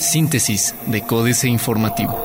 Síntesis de Códice Informativo.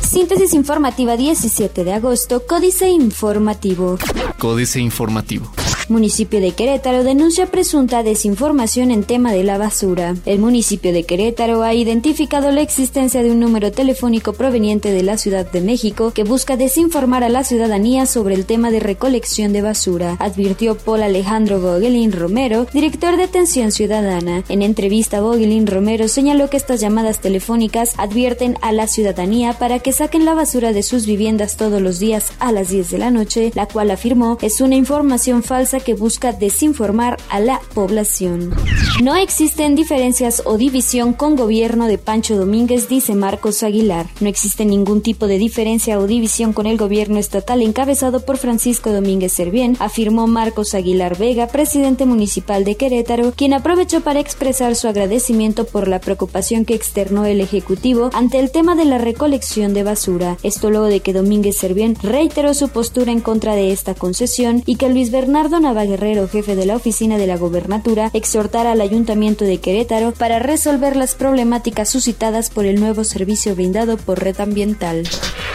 Síntesis informativa 17 de agosto, Códice Informativo. Códice Informativo. Municipio de Querétaro denuncia presunta desinformación en tema de la basura. El municipio de Querétaro ha identificado la existencia de un número telefónico proveniente de la Ciudad de México que busca desinformar a la ciudadanía sobre el tema de recolección de basura, advirtió Paul Alejandro Bogelín Romero, director de Atención Ciudadana. En entrevista, Bogelín Romero señaló que estas llamadas telefónicas advierten a la ciudadanía para que saquen la basura de sus viviendas todos los días a las 10 de la noche, la cual afirmó es una información falsa que busca desinformar a la población. No existen diferencias o división con gobierno de Pancho Domínguez, dice Marcos Aguilar. No existe ningún tipo de diferencia o división con el gobierno estatal encabezado por Francisco Domínguez Servién, afirmó Marcos Aguilar Vega, presidente municipal de Querétaro, quien aprovechó para expresar su agradecimiento por la preocupación que externó el Ejecutivo ante el tema de la recolección de basura. Esto luego de que Domínguez Servién reiteró su postura en contra de esta concesión y que Luis Bernardo Nava Guerrero, jefe de la oficina de la gobernatura, exhortara al ayuntamiento de Querétaro para resolver las problemáticas suscitadas por el nuevo servicio brindado por Red Ambiental.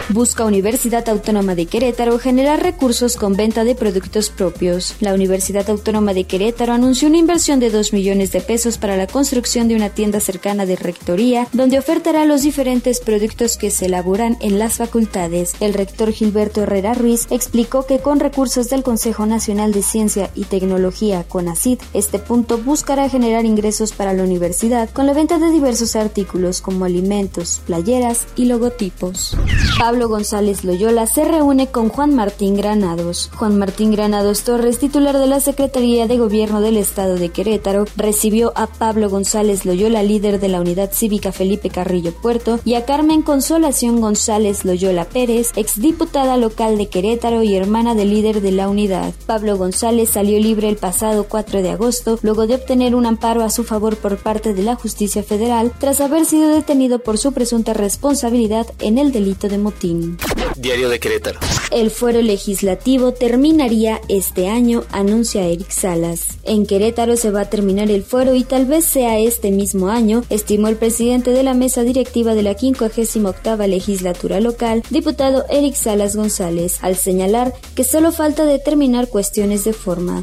Busca Universidad Autónoma de Querétaro generar recursos con venta de productos propios. La Universidad Autónoma de Querétaro anunció una inversión de 2 millones de pesos para la construcción de una tienda cercana de rectoría donde ofertará los diferentes productos que se elaboran en las facultades. El rector Gilberto Herrera Ruiz explicó que con recursos del Consejo Nacional de Ciencias Ciencia y Tecnología CONACID, este punto buscará generar ingresos para la universidad con la venta de diversos artículos como alimentos, playeras y logotipos. Pablo González Loyola se reúne con Juan Martín Granados. Juan Martín Granados Torres, titular de la Secretaría de Gobierno del Estado de Querétaro, recibió a Pablo González Loyola, líder de la Unidad Cívica Felipe Carrillo Puerto, y a Carmen Consolación González Loyola Pérez, exdiputada local de Querétaro y hermana del líder de la unidad. Pablo González salió libre el pasado 4 de agosto luego de obtener un amparo a su favor por parte de la justicia federal tras haber sido detenido por su presunta responsabilidad en el delito de motín. Diario de Querétaro. El fuero legislativo terminaría este año, anuncia Eric Salas. En Querétaro se va a terminar el fuero y tal vez sea este mismo año, estimó el presidente de la mesa directiva de la 58 legislatura local, diputado Eric Salas González, al señalar que solo falta determinar cuestiones de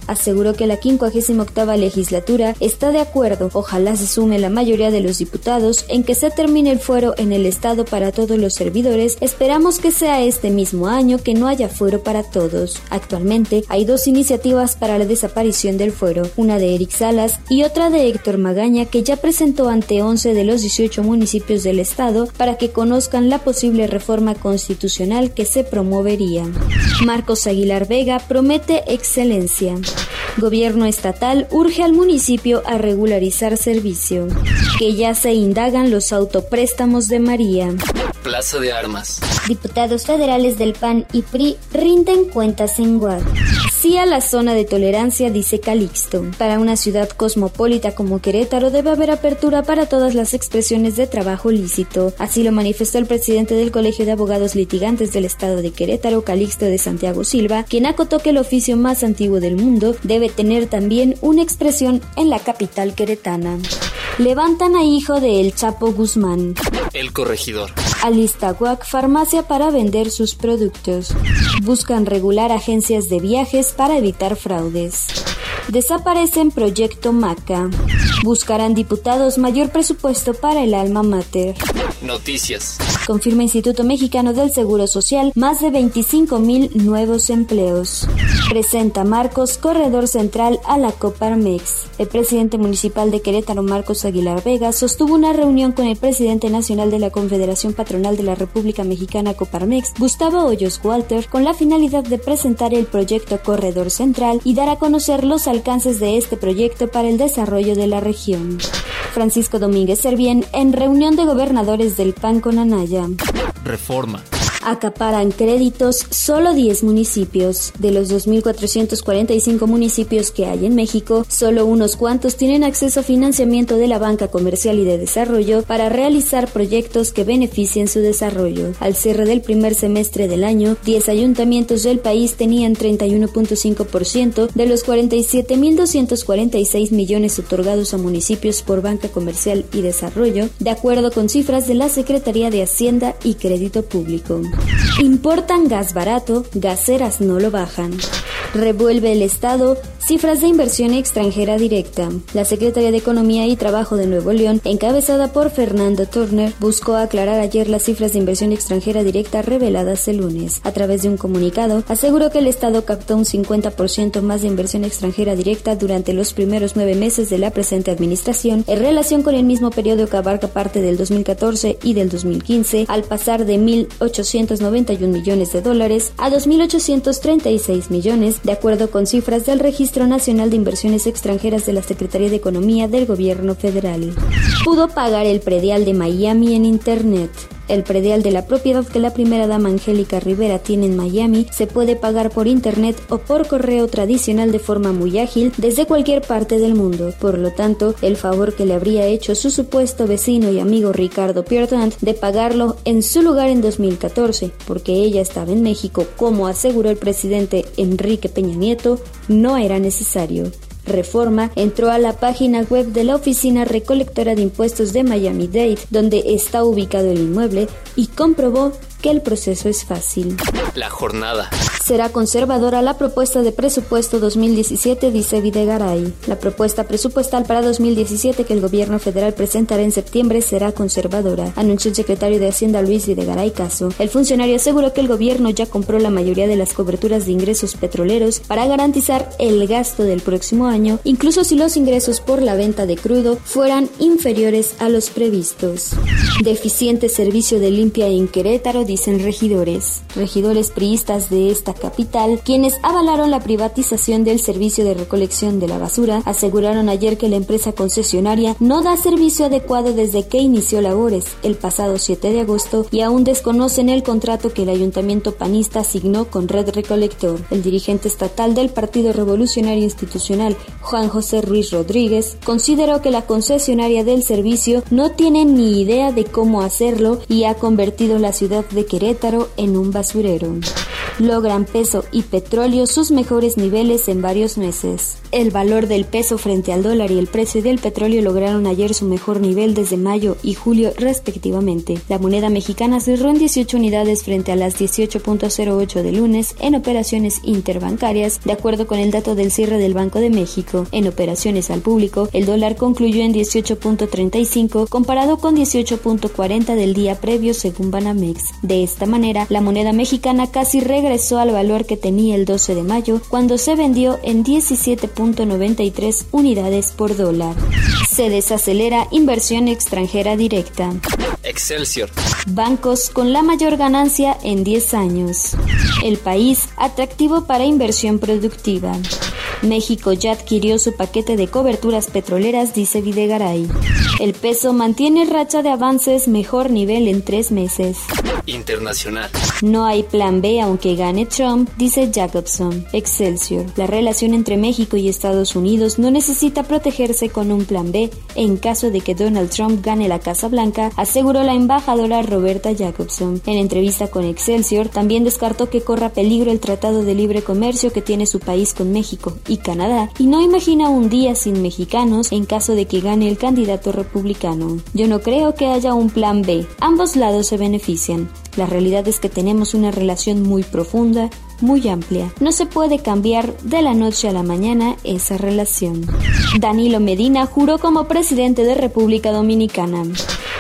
Aseguró que la 58 legislatura está de acuerdo, ojalá se sume la mayoría de los diputados en que se termine el fuero en el Estado para todos los servidores. Esperamos que sea este mismo año que no haya fuero para todos. Actualmente hay dos iniciativas para la desaparición del fuero, una de Eric Salas y otra de Héctor Magaña que ya presentó ante 11 de los 18 municipios del Estado para que conozcan la posible reforma constitucional que se promovería. Marcos Aguilar Vega promete excelencia Gobierno estatal urge al municipio a regularizar servicio. Que ya se indagan los autopréstamos de María. Plaza de Armas. Diputados federales del PAN y PRI rinden cuentas en Guad. A la zona de tolerancia, dice Calixto. Para una ciudad cosmopolita como Querétaro debe haber apertura para todas las expresiones de trabajo lícito. Así lo manifestó el presidente del Colegio de Abogados Litigantes del Estado de Querétaro, Calixto de Santiago Silva, quien acotó que el oficio más antiguo del mundo debe tener también una expresión en la capital queretana. Levantan a hijo de El Chapo Guzmán. El corregidor. Alistahuac Farmacia para vender sus productos. Buscan regular agencias de viajes para evitar fraudes. Desaparecen Proyecto Maca. Buscarán diputados mayor presupuesto para el alma mater. Noticias. Confirma Instituto Mexicano del Seguro Social más de 25 mil nuevos empleos. Presenta Marcos Corredor Central a la Coparmex. El presidente municipal de Querétaro, Marcos Aguilar Vega, sostuvo una reunión con el presidente nacional de la Confederación Patronal de la República Mexicana Coparmex, Gustavo Hoyos Walter, con la finalidad de presentar el proyecto Corredor Central y dar a conocer los alcances de este proyecto para el desarrollo de la región. Francisco Domínguez Servién en reunión de gobernadores del PAN con Anaya. Reforma. Acaparan créditos solo 10 municipios. De los 2.445 municipios que hay en México, solo unos cuantos tienen acceso a financiamiento de la banca comercial y de desarrollo para realizar proyectos que beneficien su desarrollo. Al cierre del primer semestre del año, 10 ayuntamientos del país tenían 31.5% de los 47.246 millones otorgados a municipios por banca comercial y desarrollo, de acuerdo con cifras de la Secretaría de Hacienda y Crédito Público. Importan gas barato, gaseras no lo bajan. Revuelve el Estado cifras de inversión extranjera directa. La Secretaría de Economía y Trabajo de Nuevo León, encabezada por Fernando Turner, buscó aclarar ayer las cifras de inversión extranjera directa reveladas el lunes. A través de un comunicado, aseguró que el Estado captó un 50% más de inversión extranjera directa durante los primeros nueve meses de la presente administración en relación con el mismo periodo que abarca parte del 2014 y del 2015, al pasar de 1.891 millones de dólares a 2.836 millones de acuerdo con cifras del Registro Nacional de Inversiones Extranjeras de la Secretaría de Economía del Gobierno Federal. Pudo pagar el predial de Miami en Internet. El predial de la propiedad que la primera dama Angélica Rivera tiene en Miami se puede pagar por internet o por correo tradicional de forma muy ágil desde cualquier parte del mundo. Por lo tanto, el favor que le habría hecho su supuesto vecino y amigo Ricardo Piertant de pagarlo en su lugar en 2014, porque ella estaba en México, como aseguró el presidente Enrique Peña Nieto, no era necesario. Reforma entró a la página web de la Oficina Recolectora de Impuestos de Miami-Dade, donde está ubicado el inmueble, y comprobó que el proceso es fácil. La jornada. Será conservadora la propuesta de presupuesto 2017, dice Videgaray. La propuesta presupuestal para 2017 que el gobierno federal presentará en septiembre será conservadora, anunció el secretario de Hacienda Luis Videgaray Caso. El funcionario aseguró que el gobierno ya compró la mayoría de las coberturas de ingresos petroleros para garantizar el gasto del próximo año, incluso si los ingresos por la venta de crudo fueran inferiores a los previstos. Deficiente servicio de limpia en Querétaro, dicen regidores. Regidores priistas de esta capital, quienes avalaron la privatización del servicio de recolección de la basura, aseguraron ayer que la empresa concesionaria no da servicio adecuado desde que inició labores el pasado 7 de agosto y aún desconocen el contrato que el ayuntamiento panista asignó con Red Recolector. El dirigente estatal del Partido Revolucionario Institucional, Juan José Ruiz Rodríguez, consideró que la concesionaria del servicio no tiene ni idea de cómo hacerlo y ha convertido la ciudad de Querétaro en un basurero. Logran peso y petróleo sus mejores niveles en varios meses. El valor del peso frente al dólar y el precio del petróleo lograron ayer su mejor nivel desde mayo y julio respectivamente. La moneda mexicana cerró en 18 unidades frente a las 18.08 de lunes en operaciones interbancarias, de acuerdo con el dato del cierre del Banco de México. En operaciones al público, el dólar concluyó en 18.35 comparado con 18.40 del día previo según Banamex. De esta manera, la moneda mexicana casi regresó al valor que tenía el 12 de mayo cuando se vendió en 17.93 unidades por dólar. Se desacelera inversión extranjera directa. Excelsior. Bancos con la mayor ganancia en 10 años. El país atractivo para inversión productiva. México ya adquirió su paquete de coberturas petroleras, dice Videgaray. El peso mantiene racha de avances mejor nivel en tres meses. Internacional. No hay plan B aunque gane Trump, dice Jacobson. Excelsior. La relación entre México y Estados Unidos no necesita protegerse con un plan B en caso de que Donald Trump gane la Casa Blanca, aseguró la embajadora Roberta Jacobson. En entrevista con Excelsior, también descartó que corra peligro el Tratado de Libre Comercio que tiene su país con México y Canadá y no imagina un día sin mexicanos en caso de que gane el candidato republicano. Yo no creo que haya un plan B. Ambos lados se benefician. La realidad es que tenemos una relación muy profunda, muy amplia. No se puede cambiar de la noche a la mañana esa relación. Danilo Medina juró como presidente de República Dominicana.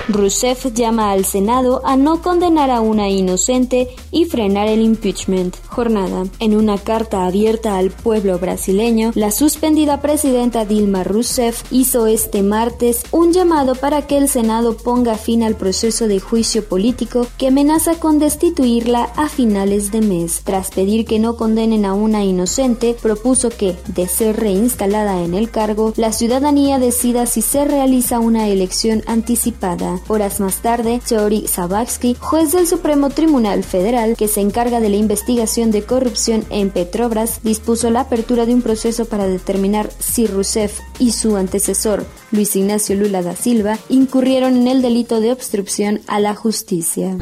Rousseff llama al Senado a no condenar a una inocente y frenar el impeachment. Jornada. En una carta abierta al pueblo brasileño, la suspendida presidenta Dilma Rousseff hizo este martes un llamado para que el Senado ponga fin al proceso de juicio político que amenaza con destituirla a finales de mes. Tras pedir que no condenen a una inocente, propuso que, de ser reinstalada en el cargo, la ciudadanía decida si se realiza una elección anticipada. Horas más tarde, Teori Zabaksky, juez del Supremo Tribunal Federal que se encarga de la investigación de corrupción en Petrobras, dispuso la apertura de un proceso para determinar si Rousseff y su antecesor, Luis Ignacio Lula da Silva, incurrieron en el delito de obstrucción a la justicia.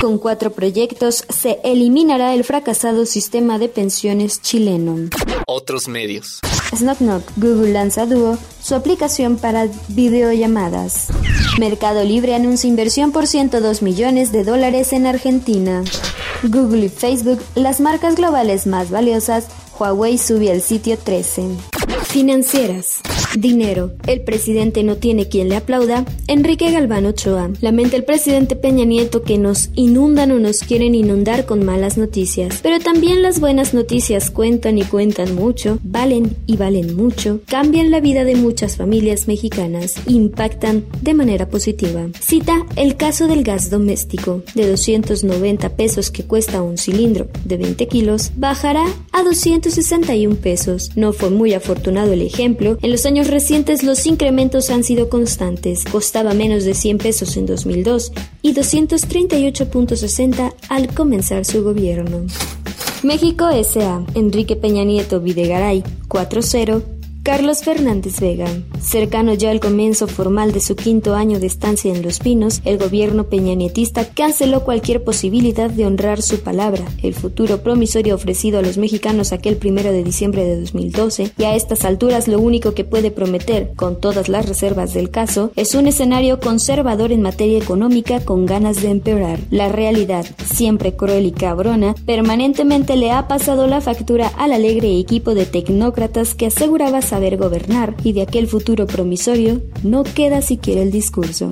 Con cuatro proyectos se eliminará el fracasado sistema de pensiones chileno. Otros medios. Knock Google lanza Duo, su aplicación para videollamadas. Mercado Libre anuncia inversión por 102 millones de dólares en Argentina. Google y Facebook, las marcas globales más valiosas, Huawei sube al sitio 13. Financieras. Dinero. El presidente no tiene quien le aplauda. Enrique Galván Ochoa. Lamenta el presidente Peña Nieto que nos inundan o nos quieren inundar con malas noticias. Pero también las buenas noticias cuentan y cuentan mucho, valen y valen mucho, cambian la vida de muchas familias mexicanas, impactan de manera positiva. Cita el caso del gas doméstico. De 290 pesos que cuesta un cilindro de 20 kilos, bajará a 261 pesos. No fue muy afortunado el ejemplo. En los años recientes los incrementos han sido constantes. Costaba menos de 100 pesos en 2002 y 238.60 al comenzar su gobierno. México S.A. Enrique Peña Nieto Videgaray 4-0 Carlos Fernández Vega. Cercano ya al comienzo formal de su quinto año de estancia en Los Pinos, el gobierno peñanietista canceló cualquier posibilidad de honrar su palabra, el futuro promisorio ofrecido a los mexicanos aquel primero de diciembre de 2012, y a estas alturas lo único que puede prometer, con todas las reservas del caso, es un escenario conservador en materia económica con ganas de empeorar. La realidad, siempre cruel y cabrona, permanentemente le ha pasado la factura al alegre equipo de tecnócratas que aseguraba saber gobernar y de aquel futuro promisorio no queda siquiera el discurso.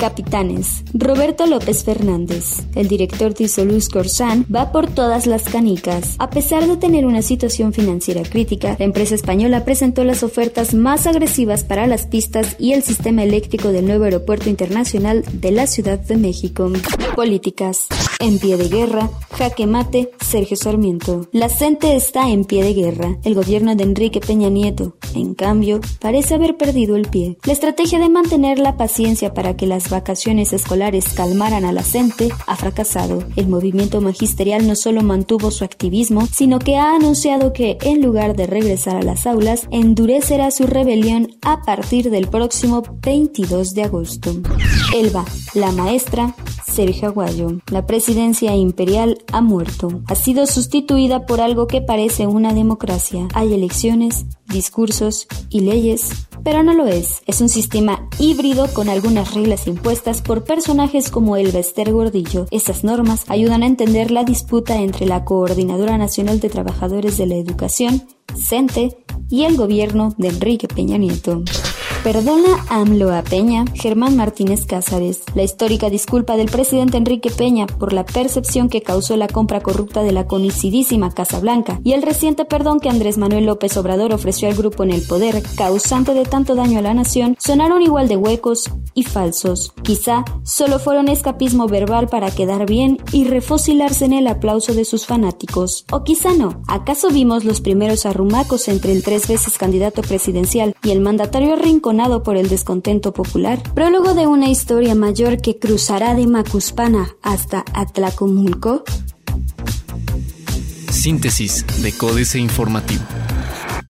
Capitanes. Roberto López Fernández, el director de Isoluz Corsan, va por todas las canicas. A pesar de tener una situación financiera crítica, la empresa española presentó las ofertas más agresivas para las pistas y el sistema eléctrico del nuevo aeropuerto internacional de la Ciudad de México. Políticas. En pie de guerra, jaque mate, Sergio Sarmiento. La CENTE está en pie de guerra. El gobierno de Enrique Peña Nieto, en cambio, parece haber perdido el pie. La estrategia de mantener la paciencia para que las vacaciones escolares calmaran a la CENTE ha fracasado. El movimiento magisterial no solo mantuvo su activismo, sino que ha anunciado que, en lugar de regresar a las aulas, endurecerá su rebelión a partir del próximo 22 de agosto. Elba, la maestra, Sergio Aguayo. La presidencia imperial ha muerto. Ha sido sustituida por algo que parece una democracia. Hay elecciones, discursos y leyes, pero no lo es. Es un sistema híbrido con algunas reglas impuestas por personajes como el Bester Gordillo. Esas normas ayudan a entender la disputa entre la Coordinadora Nacional de Trabajadores de la Educación, CENTE, y el gobierno de Enrique Peña Nieto. Perdona AMLO a Peña, Germán Martínez Cázares. La histórica disculpa del presidente Enrique Peña por la percepción que causó la compra corrupta de la conocidísima Casa Blanca y el reciente perdón que Andrés Manuel López Obrador ofreció al grupo en el poder, causante de tanto daño a la nación, sonaron igual de huecos y falsos. Quizá solo fueron escapismo verbal para quedar bien y refocilarse en el aplauso de sus fanáticos. O quizá no. ¿Acaso vimos los primeros arrumacos entre el tres veces candidato presidencial y el mandatario Rincón por el descontento popular, prólogo de una historia mayor que cruzará de Macuspana hasta Atlacomulco. Síntesis de Códice Informativo.